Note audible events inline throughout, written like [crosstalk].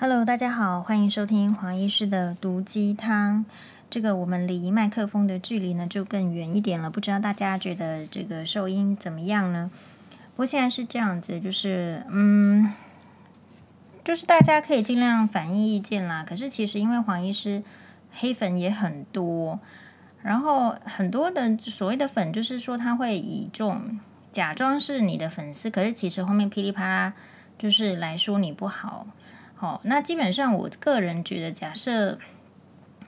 Hello，大家好，欢迎收听黄医师的毒鸡汤。这个我们离麦克风的距离呢就更远一点了，不知道大家觉得这个收音怎么样呢？不过现在是这样子，就是嗯，就是大家可以尽量反映意见啦。可是其实因为黄医师黑粉也很多，然后很多的所谓的粉，就是说他会以这种假装是你的粉丝，可是其实后面噼里啪啦就是来说你不好。好，那基本上我个人觉得，假设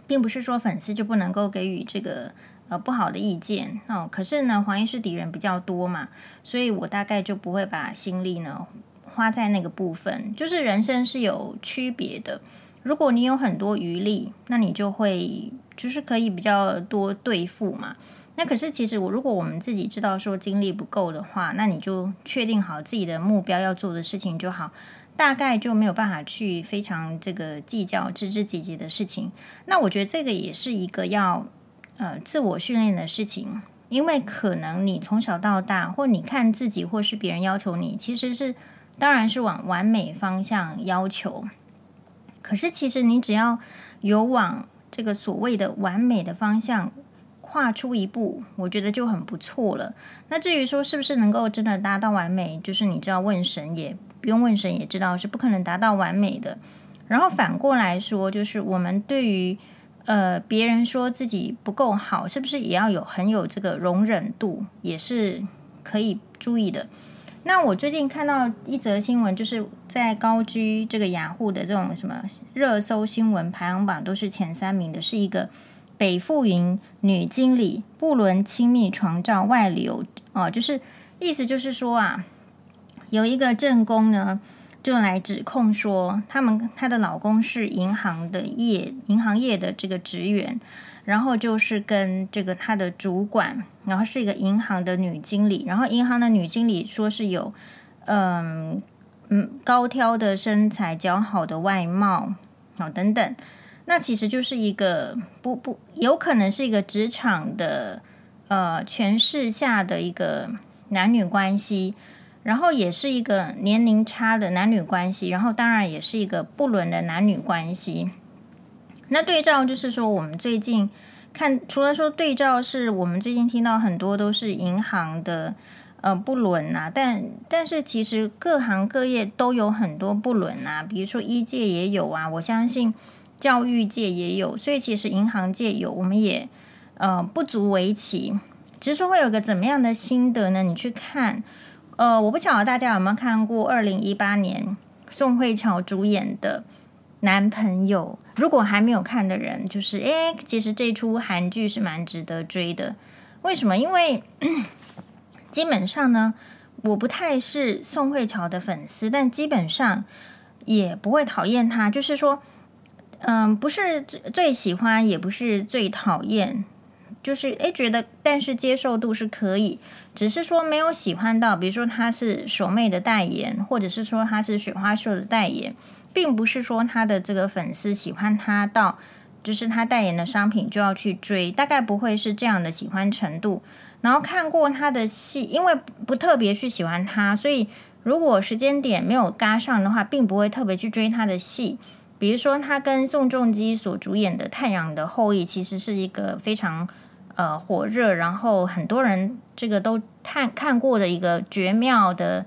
并不是说粉丝就不能够给予这个呃不好的意见哦。可是呢，黄医师敌人比较多嘛，所以我大概就不会把心力呢花在那个部分。就是人生是有区别的，如果你有很多余力，那你就会就是可以比较多对付嘛。那可是其实我如果我们自己知道说精力不够的话，那你就确定好自己的目标要做的事情就好。大概就没有办法去非常这个计较枝枝节节的事情。那我觉得这个也是一个要呃自我训练的事情，因为可能你从小到大，或你看自己，或是别人要求你，其实是当然是往完美方向要求。可是其实你只要有往这个所谓的完美的方向跨出一步，我觉得就很不错了。那至于说是不是能够真的达到完美，就是你知道问神也。不用问神也知道是不可能达到完美的。然后反过来说，就是我们对于呃别人说自己不够好，是不是也要有很有这个容忍度，也是可以注意的。那我最近看到一则新闻，就是在高居这个雅虎的这种什么热搜新闻排行榜都是前三名的，是一个北富云女经理不伦亲密床照外流哦，就是意思就是说啊。有一个正宫呢，就来指控说，他们她的老公是银行的业银行业的这个职员，然后就是跟这个他的主管，然后是一个银行的女经理，然后银行的女经理说是有嗯嗯高挑的身材、姣好的外貌，好等等，那其实就是一个不不有可能是一个职场的呃权势下的一个男女关系。然后也是一个年龄差的男女关系，然后当然也是一个不伦的男女关系。那对照就是说，我们最近看，除了说对照是我们最近听到很多都是银行的呃不伦啊，但但是其实各行各业都有很多不伦啊，比如说一界也有啊，我相信教育界也有，所以其实银行界有，我们也呃不足为奇。只是说会有个怎么样的心得呢？你去看。呃，我不晓得大家有没有看过二零一八年宋慧乔主演的《男朋友》。如果还没有看的人，就是诶，其实这出韩剧是蛮值得追的。为什么？因为 [clears throat] 基本上呢，我不太是宋慧乔的粉丝，但基本上也不会讨厌她。就是说，嗯，不是最最喜欢，也不是最讨厌。就是诶，觉得但是接受度是可以，只是说没有喜欢到，比如说他是手妹的代言，或者是说他是雪花秀的代言，并不是说他的这个粉丝喜欢他到，就是他代言的商品就要去追，大概不会是这样的喜欢程度。然后看过他的戏，因为不特别去喜欢他，所以如果时间点没有搭上的话，并不会特别去追他的戏。比如说他跟宋仲基所主演的《太阳的后裔》，其实是一个非常。呃，火热，然后很多人这个都看看过的一个绝妙的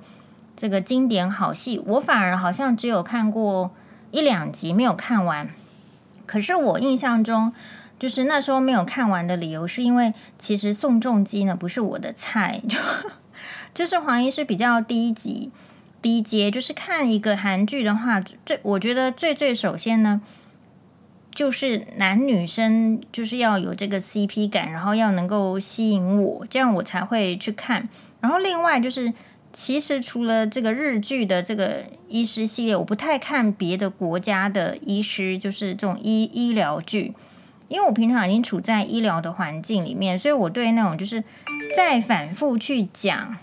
这个经典好戏，我反而好像只有看过一两集，没有看完。可是我印象中，就是那时候没有看完的理由，是因为其实宋仲基呢不是我的菜，[laughs] 就就是黄奕是比较低级低阶，就是看一个韩剧的话，最我觉得最最首先呢。就是男女生就是要有这个 CP 感，然后要能够吸引我，这样我才会去看。然后另外就是，其实除了这个日剧的这个医师系列，我不太看别的国家的医师，就是这种医医疗剧，因为我平常已经处在医疗的环境里面，所以我对那种就是再反复去讲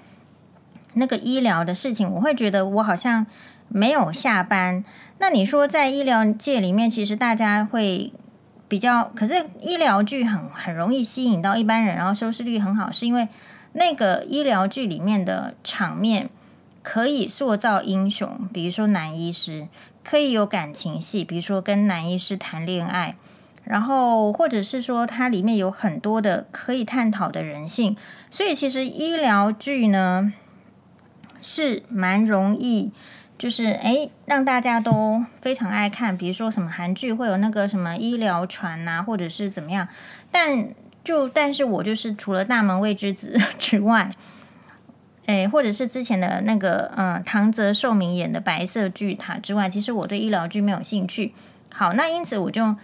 那个医疗的事情，我会觉得我好像没有下班。那你说，在医疗界里面，其实大家会比较，可是医疗剧很很容易吸引到一般人，然后收视率很好，是因为那个医疗剧里面的场面可以塑造英雄，比如说男医师可以有感情戏，比如说跟男医师谈恋爱，然后或者是说它里面有很多的可以探讨的人性，所以其实医疗剧呢是蛮容易，就是诶让大家都非常爱看，比如说什么韩剧会有那个什么医疗船呐，或者是怎么样，但就但是我就是除了大门未知子 [laughs] 之外。诶，或者是之前的那个，嗯，唐泽寿明演的《白色巨塔》之外，其实我对医疗剧没有兴趣。好，那因此我就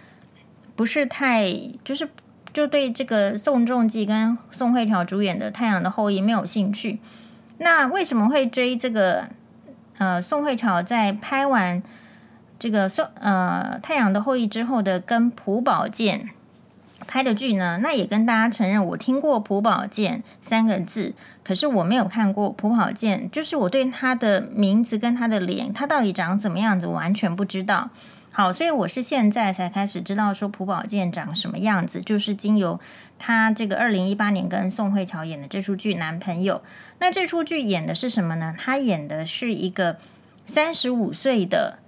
不是太，就是就对这个宋仲基跟宋慧乔主演的《太阳的后裔》没有兴趣。那为什么会追这个？呃，宋慧乔在拍完这个宋呃《太阳的后裔》之后的跟朴宝剑。拍的剧呢，那也跟大家承认，我听过朴宝剑三个字，可是我没有看过朴宝剑，就是我对他的名字跟他的脸，他到底长怎么样子，完全不知道。好，所以我是现在才开始知道说朴宝剑长什么样子，就是经由他这个二零一八年跟宋慧乔演的这出剧《男朋友》。那这出剧演的是什么呢？他演的是一个三十五岁的。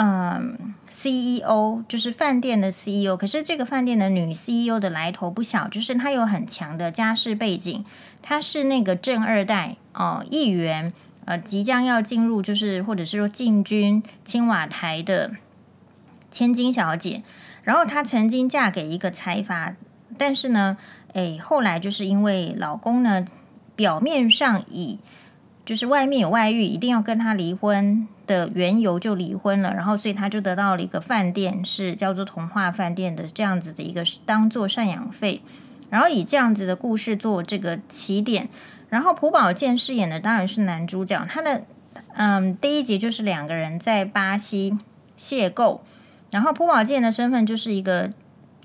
嗯，CEO 就是饭店的 CEO，可是这个饭店的女 CEO 的来头不小，就是她有很强的家世背景，她是那个正二代哦，议员，呃，即将要进入就是或者是说进军青瓦台的千金小姐，然后她曾经嫁给一个财阀，但是呢，诶，后来就是因为老公呢，表面上以就是外面有外遇，一定要跟他离婚。的缘由就离婚了，然后所以他就得到了一个饭店，是叫做童话饭店的这样子的一个当做赡养费，然后以这样子的故事做这个起点，然后朴宝剑饰演的当然是男主角，他的嗯第一集就是两个人在巴西邂逅，然后朴宝剑的身份就是一个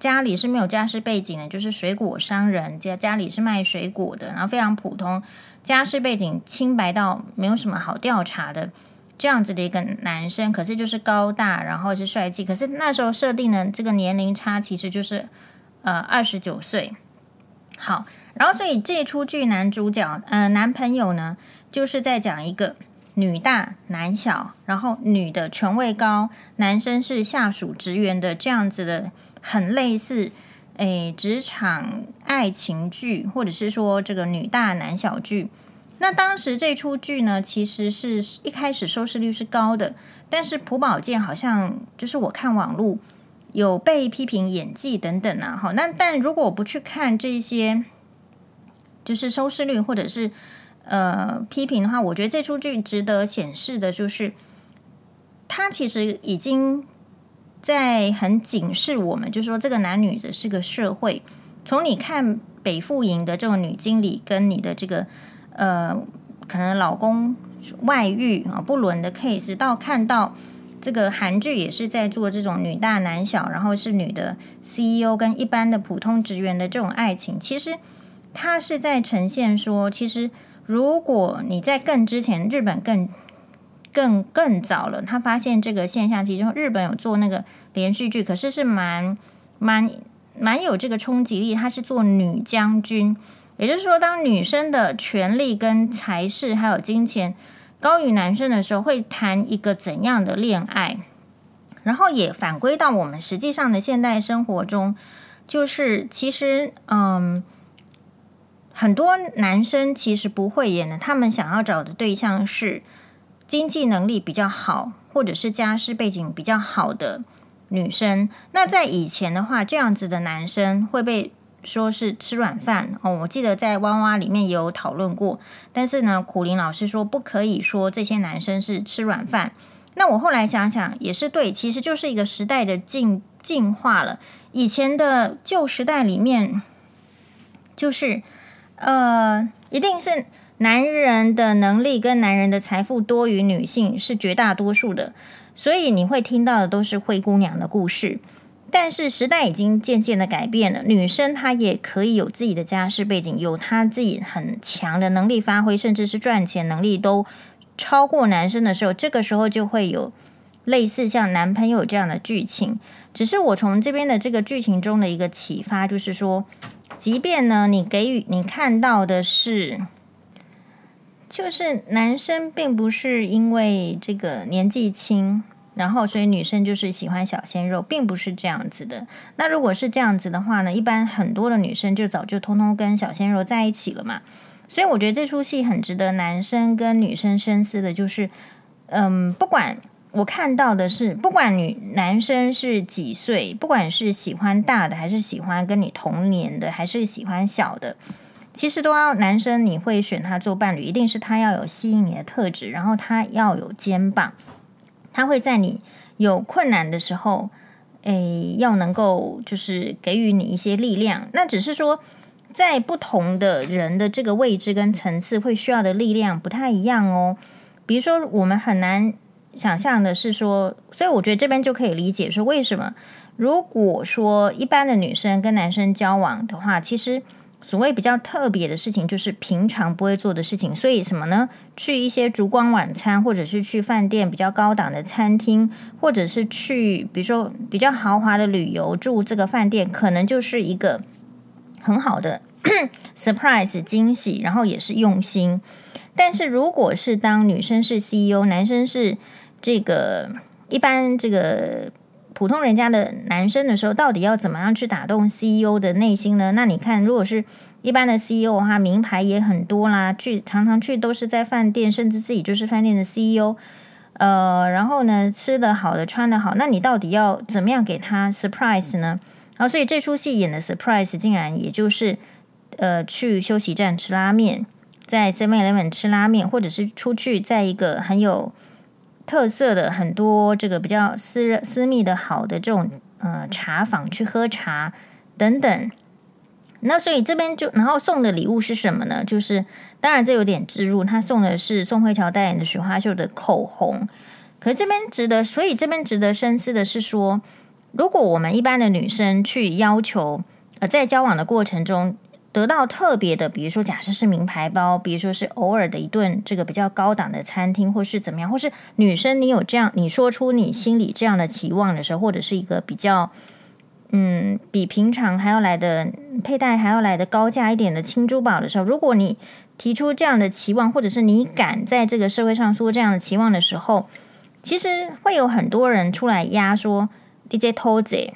家里是没有家世背景的，就是水果商人，家家里是卖水果的，然后非常普通，家世背景清白到没有什么好调查的。这样子的一个男生，可是就是高大，然后是帅气。可是那时候设定的这个年龄差，其实就是呃二十九岁。好，然后所以这出剧男主角呃男朋友呢，就是在讲一个女大男小，然后女的权位高，男生是下属职员的这样子的，很类似诶职场爱情剧，或者是说这个女大男小剧。那当时这出剧呢，其实是一开始收视率是高的，但是朴宝剑好像就是我看网络有被批评演技等等啊，好，那但如果我不去看这些，就是收视率或者是呃批评的话，我觉得这出剧值得显示的就是，他其实已经在很警示我们，就是说这个男女的是个社会，从你看北富营的这种女经理跟你的这个。呃，可能老公外遇啊不伦的 case，到看到这个韩剧也是在做这种女大男小，然后是女的 CEO 跟一般的普通职员的这种爱情，其实他是在呈现说，其实如果你在更之前，日本更更更早了，他发现这个现象，其中日本有做那个连续剧，可是是蛮蛮蛮有这个冲击力，他是做女将军。也就是说，当女生的权力跟财势还有金钱高于男生的时候，会谈一个怎样的恋爱？然后也反归到我们实际上的现代生活中，就是其实，嗯，很多男生其实不会演的，他们想要找的对象是经济能力比较好，或者是家世背景比较好的女生。那在以前的话，这样子的男生会被。说是吃软饭哦，我记得在哇哇里面也有讨论过，但是呢，苦林老师说不可以说这些男生是吃软饭。那我后来想想也是对，其实就是一个时代的进进化了。以前的旧时代里面，就是呃，一定是男人的能力跟男人的财富多于女性是绝大多数的，所以你会听到的都是灰姑娘的故事。但是时代已经渐渐的改变了，女生她也可以有自己的家世背景，有她自己很强的能力发挥，甚至是赚钱能力都超过男生的时候，这个时候就会有类似像男朋友这样的剧情。只是我从这边的这个剧情中的一个启发，就是说，即便呢，你给予你看到的是，就是男生并不是因为这个年纪轻。然后所以女生就是喜欢小鲜肉，并不是这样子的。那如果是这样子的话呢，一般很多的女生就早就通通跟小鲜肉在一起了嘛。所以我觉得这出戏很值得男生跟女生深思的，就是，嗯，不管我看到的是，不管女男生是几岁，不管是喜欢大的还是喜欢跟你同年的，还是喜欢小的，其实都要男生你会选他做伴侣，一定是他要有吸引你的特质，然后他要有肩膀，他会在你有困难的时候，诶，要能够就是给予你一些力量。那只是说。在不同的人的这个位置跟层次，会需要的力量不太一样哦。比如说，我们很难想象的是说，所以我觉得这边就可以理解说，为什么如果说一般的女生跟男生交往的话，其实所谓比较特别的事情，就是平常不会做的事情。所以什么呢？去一些烛光晚餐，或者是去饭店比较高档的餐厅，或者是去比如说比较豪华的旅游，住这个饭店，可能就是一个。很好的 [clears throat] surprise 惊喜，然后也是用心。但是如果是当女生是 CEO，男生是这个一般这个普通人家的男生的时候，到底要怎么样去打动 CEO 的内心呢？那你看，如果是一般的 CEO 的话，名牌也很多啦，去常常去都是在饭店，甚至自己就是饭店的 CEO。呃，然后呢，吃得好的，穿得好，那你到底要怎么样给他 surprise 呢？然后，所以这出戏演的 surprise 竟然也就是，呃，去休息站吃拉面，在 Seven Eleven 吃拉面，或者是出去在一个很有特色的、很多这个比较私私密的好的这种呃茶坊去喝茶等等。那所以这边就然后送的礼物是什么呢？就是当然这有点置入，他送的是宋慧乔代言的雪花秀的口红。可是这边值得，所以这边值得深思的是说。如果我们一般的女生去要求，呃，在交往的过程中得到特别的，比如说假设是名牌包，比如说是偶尔的一顿这个比较高档的餐厅，或是怎么样，或是女生你有这样，你说出你心里这样的期望的时候，或者是一个比较，嗯，比平常还要来的佩戴还要来的高价一点的轻珠宝的时候，如果你提出这样的期望，或者是你敢在这个社会上说这样的期望的时候，其实会有很多人出来压说。一些偷贼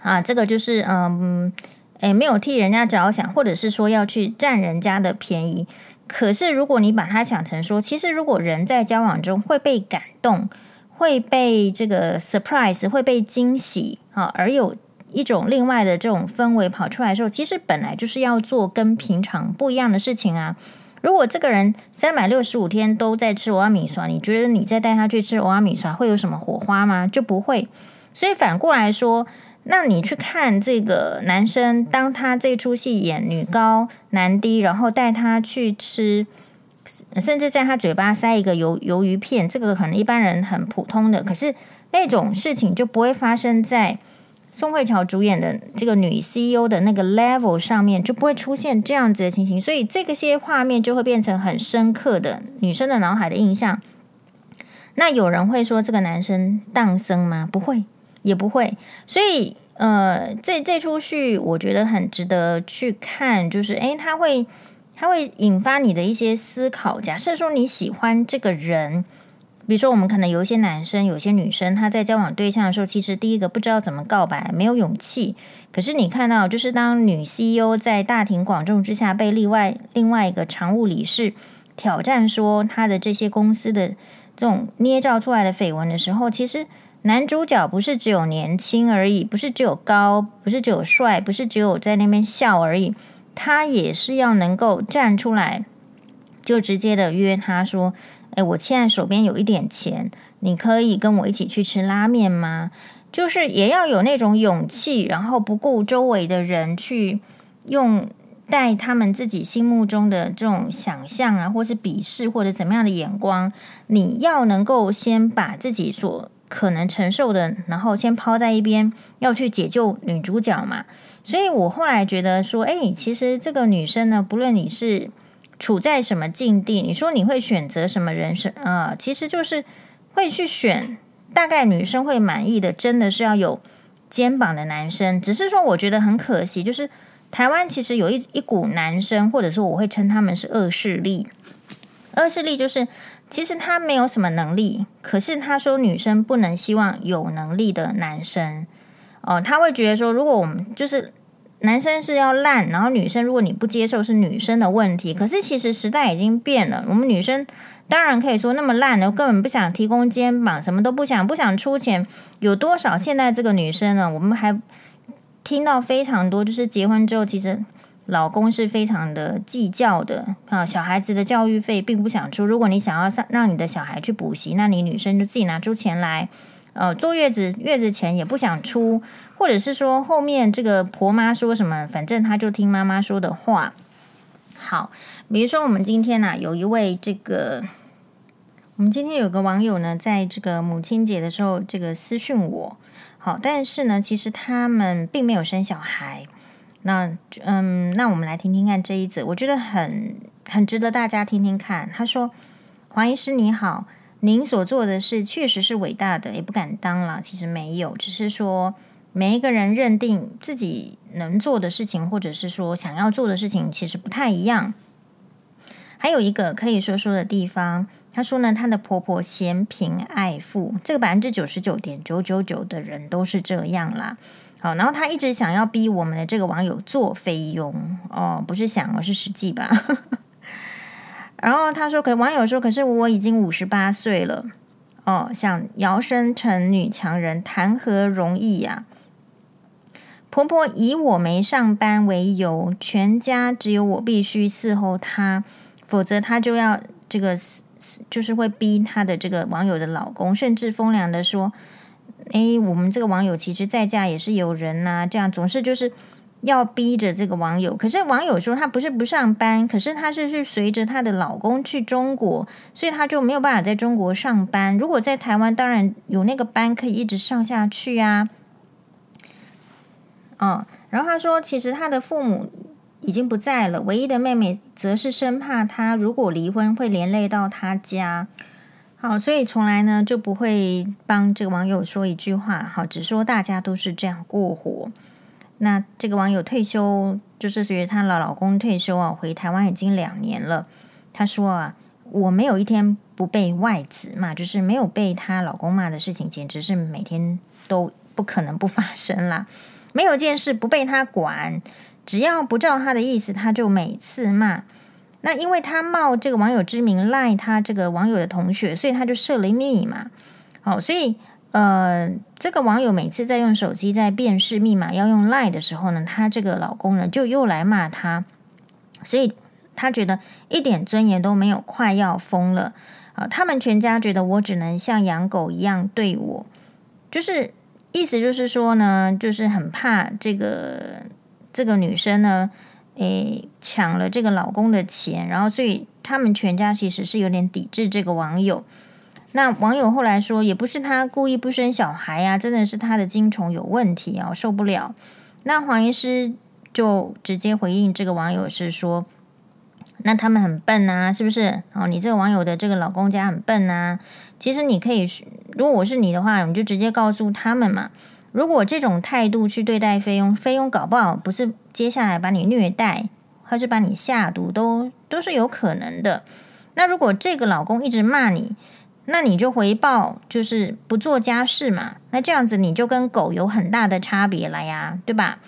啊，这个就是嗯，诶，没有替人家着想，或者是说要去占人家的便宜。可是如果你把它想成说，其实如果人在交往中会被感动，会被这个 surprise，会被惊喜啊，而有一种另外的这种氛围跑出来的时候，其实本来就是要做跟平常不一样的事情啊。如果这个人三百六十五天都在吃蚵仔面线，你觉得你再带他去吃蚵仔面线会有什么火花吗？就不会。所以反过来说，那你去看这个男生，当他这出戏演女高男低，然后带他去吃，甚至在他嘴巴塞一个鱿鱿鱼片，这个可能一般人很普通的，可是那种事情就不会发生在宋慧乔主演的这个女 CEO 的那个 level 上面，就不会出现这样子的情形，所以这个些画面就会变成很深刻的女生的脑海的印象。那有人会说这个男生荡生吗？不会。也不会，所以呃，这这出戏我觉得很值得去看，就是诶，他会他会引发你的一些思考。假设说你喜欢这个人，比如说我们可能有一些男生，有些女生，他在交往对象的时候，其实第一个不知道怎么告白，没有勇气。可是你看到，就是当女 CEO 在大庭广众之下被另外另外一个常务理事挑战说他的这些公司的这种捏造出来的绯闻的时候，其实。男主角不是只有年轻而已，不是只有高，不是只有帅，不是只有在那边笑而已，他也是要能够站出来，就直接的约他说：“诶，我现在手边有一点钱，你可以跟我一起去吃拉面吗？”就是也要有那种勇气，然后不顾周围的人去用带他们自己心目中的这种想象啊，或是鄙视或者怎么样的眼光，你要能够先把自己所可能承受的，然后先抛在一边，要去解救女主角嘛。所以我后来觉得说，哎，其实这个女生呢，不论你是处在什么境地，你说你会选择什么人生啊，呃，其实就是会去选大概女生会满意的，真的是要有肩膀的男生。只是说，我觉得很可惜，就是台湾其实有一一股男生，或者说我会称他们是恶势力。恶势力就是。其实他没有什么能力，可是他说女生不能希望有能力的男生哦，他会觉得说，如果我们就是男生是要烂，然后女生如果你不接受是女生的问题。可是其实时代已经变了，我们女生当然可以说那么烂的，根本不想提供肩膀，什么都不想，不想出钱。有多少现在这个女生呢？我们还听到非常多，就是结婚之后其实。老公是非常的计较的啊，小孩子的教育费并不想出。如果你想要上让你的小孩去补习，那你女生就自己拿出钱来。呃，坐月子月子钱也不想出，或者是说后面这个婆妈说什么，反正她就听妈妈说的话。好，比如说我们今天呢、有一位这个，我们今天有个网友呢，在这个母亲节的时候，这个私讯我。好，但是呢，其实他们并没有生小孩。那嗯，那我们来听听看这一则，我觉得很很值得大家听听看。他说：“黄医师你好，您所做的事确实是伟大的，也不敢当了。其实没有，只是说每一个人认定自己能做的事情，或者是说想要做的事情，其实不太一样。还有一个可以说说的地方，他说呢，她的婆婆嫌贫爱富，这个百分之九十九点九九九的人都是这样啦。”好，然后他一直想要逼我们的这个网友做菲佣哦，不是想，而是实际吧。[laughs] 然后他说，可网友说，可是我已经五十八岁了哦，想摇身成女强人，谈何容易呀、婆婆以我没上班为由，全家只有我必须伺候她，否则她就要这个，就是会逼她的这个网友的老公，甚至风凉的说。诶，我们这个网友其实在家也是有人呐、这样总是就是要逼着这个网友。可是网友说他不是不上班，可是他是是随着她的老公去中国，所以他就没有办法在中国上班。如果在台湾，当然有那个班可以一直上下去啊。嗯，然后他说，其实他的父母已经不在了，唯一的妹妹则是生怕他如果离婚会连累到他家。好，所以从来呢就不会帮这个网友说一句话，好，只说大家都是这样过活。那这个网友退休，就是随着她老老公退休啊，回台湾已经两年了。她说啊，我没有一天不被外子骂，就是没有被她老公骂的事情，简直是每天都不可能不发生啦。没有件事不被他管，只要不照他的意思，他就每次骂。那因为他冒这个网友之名赖他这个网友的同学，所以他就设了密码。好，所以呃，这个网友每次在用手机在辨识密码要用赖的时候呢，他这个老公呢就又来骂他，所以他觉得一点尊严都没有，快要疯了啊！他们全家觉得我只能像养狗一样对我，就是意思就是说呢，就是很怕这个这个女生呢。诶，抢了这个老公的钱，然后所以他们全家其实是有点抵制这个网友。那网友后来说，也不是他故意不生小孩呀，真的是他的精虫有问题啊，受不了。那黄医师就直接回应这个网友是说，那他们很笨啊，是不是？哦，你这个网友的这个老公家很笨啊。其实你可以，如果我是你的话，你就直接告诉他们嘛。如果这种态度去对待菲佣，菲佣搞不好不是接下来把你虐待，或是把你下毒，都都是有可能的。那如果这个老公一直骂你，那你就回报，就是不做家事嘛。那这样子你就跟狗有很大的差别了呀，对吧？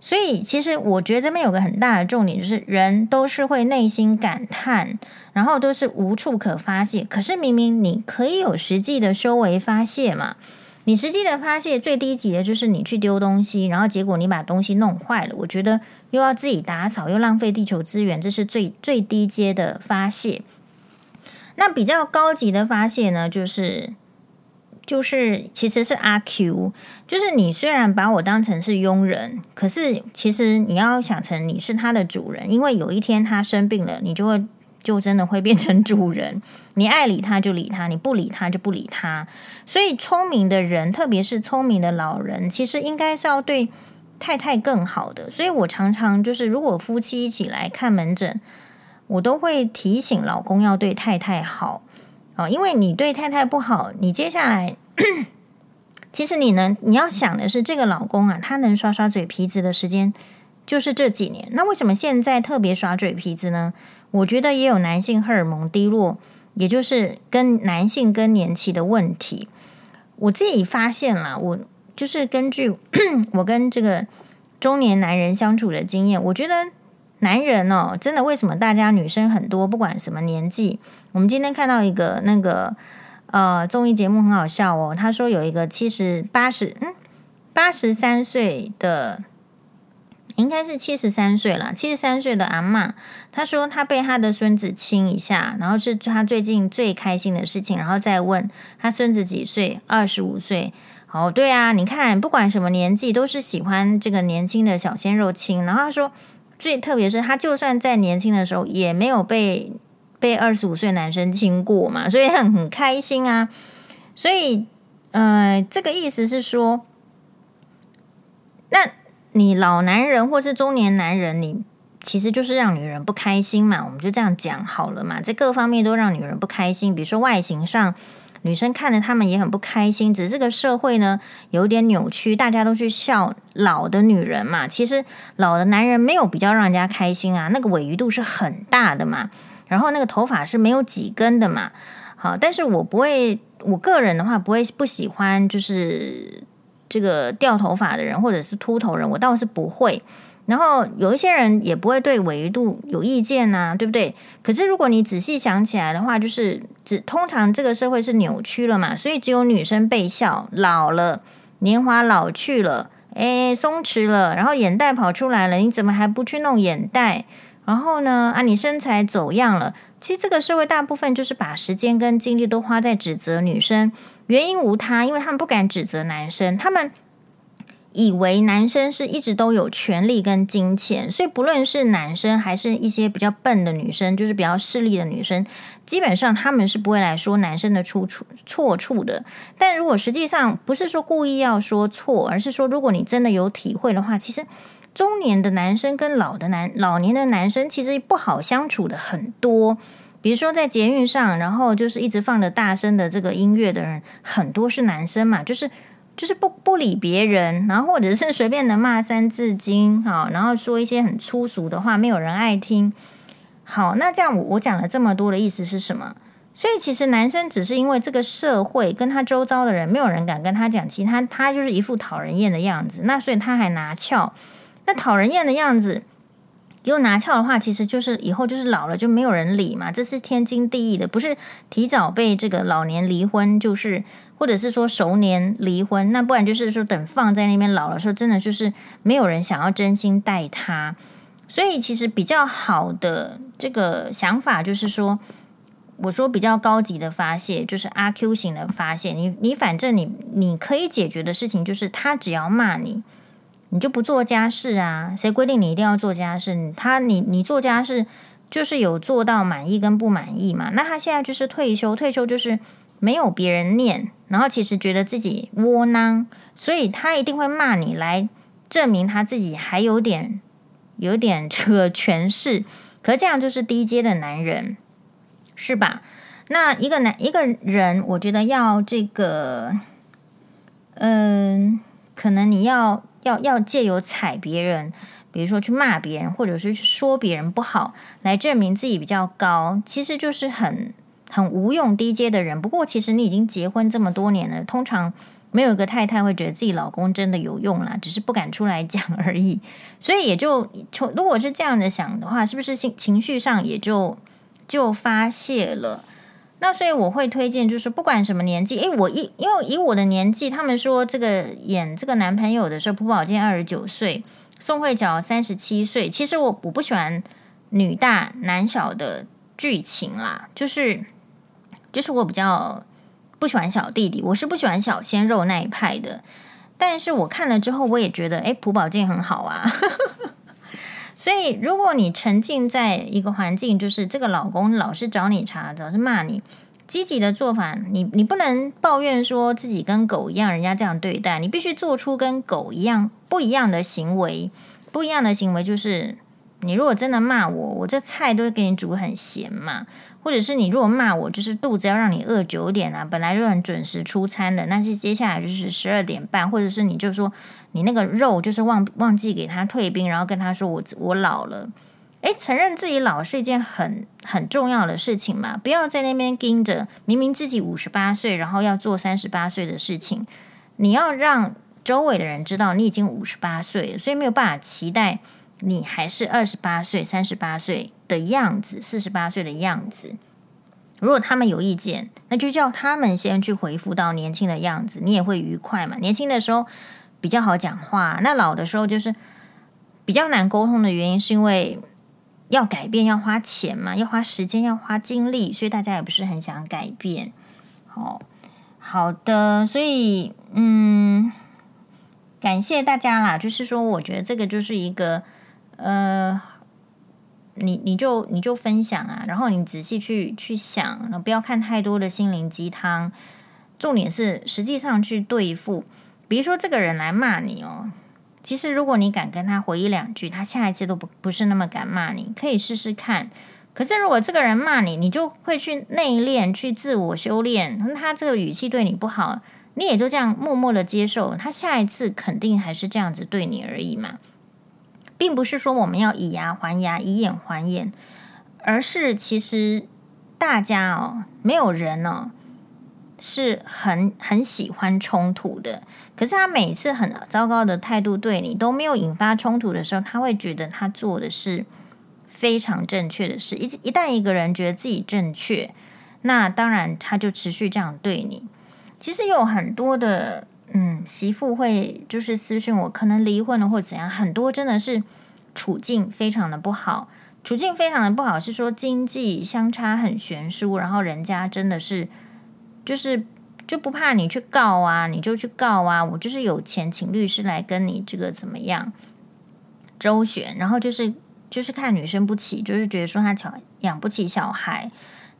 所以其实我觉得这边有个很大的重点，就是人都是会内心感叹，然后都是无处可发泄。可是明明你可以有实际的修为发泄嘛。你实际的发泄最低级的就是你去丢东西，然后结果你把东西弄坏了。我觉得又要自己打扫，又浪费地球资源，这是最最低阶的发泄。那比较高级的发泄呢，就是就是其实是阿 Q，就是你虽然把我当成是佣人，可是其实你要想成你是他的主人，因为有一天他生病了，你就会。就真的会变成主人，[laughs] 你爱理他就理他，你不理他就不理他。所以聪明的人，特别是聪明的老人，其实应该是要对太太更好的。所以我常常就是，如果夫妻一起来看门诊，我都会提醒老公要对太太好啊，因为你对太太不好，你接下来 [coughs] 其实你能你要想的是，这个老公啊，他能耍耍嘴皮子的时间就是这几年。那为什么现在特别耍嘴皮子呢？我觉得也有男性荷尔蒙低落，也就是跟男性更年期的问题。我自己发现了，我就是根据 [clears throat] 我跟这个中年男人相处的经验，我觉得男人哦，真的为什么大家女生很多，不管什么年纪，我们今天看到一个那个呃综艺节目很好笑哦，他说有一个七十八十嗯八十三岁的。应该是七十三岁了，七十三岁的阿嬷，她说她被她的孙子亲一下，然后是她最近最开心的事情，然后再问她孙子几岁，二十五岁。哦，对啊，你看不管什么年纪，都是喜欢这个年轻的小鲜肉亲。然后她说最特别是她就算在年轻的时候，也没有被被二十五岁男生亲过嘛，所以很很开心啊。所以呃，这个意思是说，那。你老男人或是中年男人，你其实就是让女人不开心嘛，我们就这样讲好了嘛，在各方面都让女人不开心。比如说外形上，女生看着他们也很不开心。只是这个社会呢有点扭曲，大家都去笑老的女人嘛。其实老的男人没有比较让人家开心啊，那个尾鱼度是很大的嘛，然后那个头发是没有几根的嘛。好，但是我不会，我个人的话不会不喜欢就是。这个掉头发的人，或者是秃头人，我倒是不会。然后有一些人也不会对维度有意见呐，对不对？可是如果你仔细想起来的话，就是只通常这个社会是扭曲了嘛，所以只有女生被笑，老了，年华老去了，哎，松弛了，然后眼袋跑出来了，你怎么还不去弄眼袋？然后呢，啊，你身材走样了。其实这个社会大部分就是把时间跟精力都花在指责女生，原因无他，因为他们不敢指责男生，他们以为男生是一直都有权力跟金钱，所以不论是男生还是一些比较笨的女生，就是比较势利的女生，基本上他们是不会来说男生的出处错处的。但如果实际上不是说故意要说错，而是说如果你真的有体会的话，其实。中年的男生跟老的男老年的男生其实不好相处的很多，比如说在捷运上，然后就是一直放着大声的这个音乐的人，很多是男生嘛，就是就是不不理别人，然后或者是随便的骂三字经，好，然后说一些很粗俗的话，没有人爱听。好，那这样我我讲了这么多的意思是什么？所以其实男生只是因为这个社会跟他周遭的人，没有人敢跟他讲，其他他就是一副讨人厌的样子，那所以他还拿翘。那讨人厌的样子，又拿翘的话，其实就是以后就是老了就没有人理嘛，这是天经地义的，不是提早被这个老年离婚，就是或者是说熟年离婚，那不然就是说等放在那边老了时候，真的就是没有人想要真心待他。所以其实比较好的这个想法就是说，我说比较高级的发泄，就是阿 Q 型的发泄。你你反正你你可以解决的事情，就是他只要骂你。你就不做家事啊？谁规定你一定要做家事？他你你做家事就是有做到满意跟不满意嘛？那他现在就是退休，退休就是没有别人念，然后其实觉得自己窝囊，所以他一定会骂你来证明他自己还有点有点这个权势。可这样就是低阶的男人，是吧？那一个男一个人，我觉得要这个，嗯，可能你要。要要借由踩别人，比如说去骂别人，或者是说别人不好，来证明自己比较高，其实就是很很无用低阶的人。不过，其实你已经结婚这么多年了，通常没有一个太太会觉得自己老公真的有用啦，只是不敢出来讲而已。所以也就就如果是这样的想的话，是不是情情绪上也就就发泄了？那所以我会推荐，就是不管什么年纪，诶，我一因为以我的年纪，他们说这个演这个男朋友的时候，朴宝剑二十九岁，宋慧乔三十七岁。其实我我不喜欢女大男小的剧情啦，就是就是我比较不喜欢小弟弟，我是不喜欢小鲜肉那一派的。但是我看了之后，我也觉得，诶，朴宝剑很好啊。[laughs] 所以，如果你沉浸在一个环境，就是这个老公老是找你茬，老是骂你，积极的做法，你你不能抱怨说自己跟狗一样，人家这样对待你，必须做出跟狗一样不一样的行为。不一样的行为就是，你如果真的骂我，我这菜都会给你煮很咸嘛。或者是你如果骂我，就是肚子要让你饿久点啊，本来就很准时出餐的，那是接下来就是十二点半，或者是你就说你那个肉就是忘忘记给他退冰，然后跟他说我我老了，诶，承认自己老是一件很很重要的事情嘛，不要在那边盯着，明明自己五十八岁，然后要做三十八岁的事情，你要让周围的人知道你已经五十八岁，所以没有办法期待你还是二十八岁、三十八岁的样子，四十八岁的样子。如果他们有意见，那就叫他们先去恢复到年轻的样子，你也会愉快嘛。年轻的时候比较好讲话，那老的时候就是比较难沟通的原因，是因为要改变要花钱嘛，要花时间，要花精力，所以大家也不是很想改变。好，好的，所以嗯，感谢大家啦。就是说，我觉得这个就是一个呃。你你就你就分享啊，然后你仔细去去想，不要看太多的心灵鸡汤。重点是实际上去对付。比如说这个人来骂你哦，其实如果你敢跟他回一两句，他下一次都不不是那么敢骂你，可以试试看。可是如果这个人骂你，你就会去内练，去自我修炼。他这个语气对你不好，你也就这样默默的接受，他下一次肯定还是这样子对你而已嘛。并不是说我们要以牙还牙，以眼还眼，而是其实大家哦，没有人哦是很很喜欢冲突的。可是他每次很糟糕的态度对你都没有引发冲突的时候，他会觉得他做的是非常正确的事。一一旦一个人觉得自己正确，那当然他就持续这样对你。其实有很多的。嗯，媳妇会就是私讯我，可能离婚了或者怎样，很多真的是处境非常的不好，处境非常的不好，是说经济相差很悬殊，然后人家真的是就是就不怕你去告啊，你就去告啊，我就是有钱请律师来跟你这个怎么样周旋，然后就是就是看女生不起，就是觉得说她养养不起小孩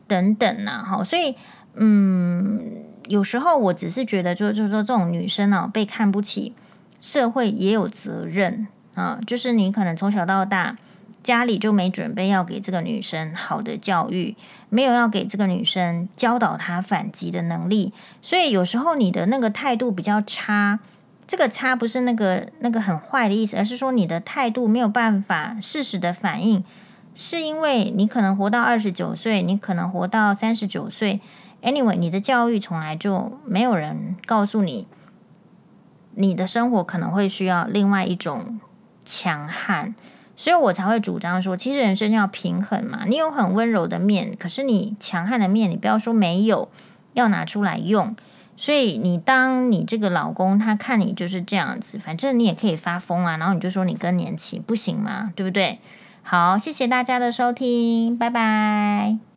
等等呐、啊，好，所以嗯。有时候我只是觉得，就就是说，这种女生啊，被看不起，社会也有责任啊。就是你可能从小到大，家里就没准备要给这个女生好的教育，没有要给这个女生教导她反击的能力，所以有时候你的那个态度比较差。这个差不是那个那个很坏的意思，而是说你的态度没有办法适时的反应，是因为你可能活到二十九岁，你可能活到三十九岁。Anyway，你的教育从来就没有人告诉你，你的生活可能会需要另外一种强悍，所以我才会主张说，其实人生要平衡嘛。你有很温柔的面，可是你强悍的面，你不要说没有，要拿出来用。所以你当你这个老公他看你就是这样子，反正你也可以发疯啊，然后你就说你更年期不行吗？对不对？好，谢谢大家的收听，拜拜。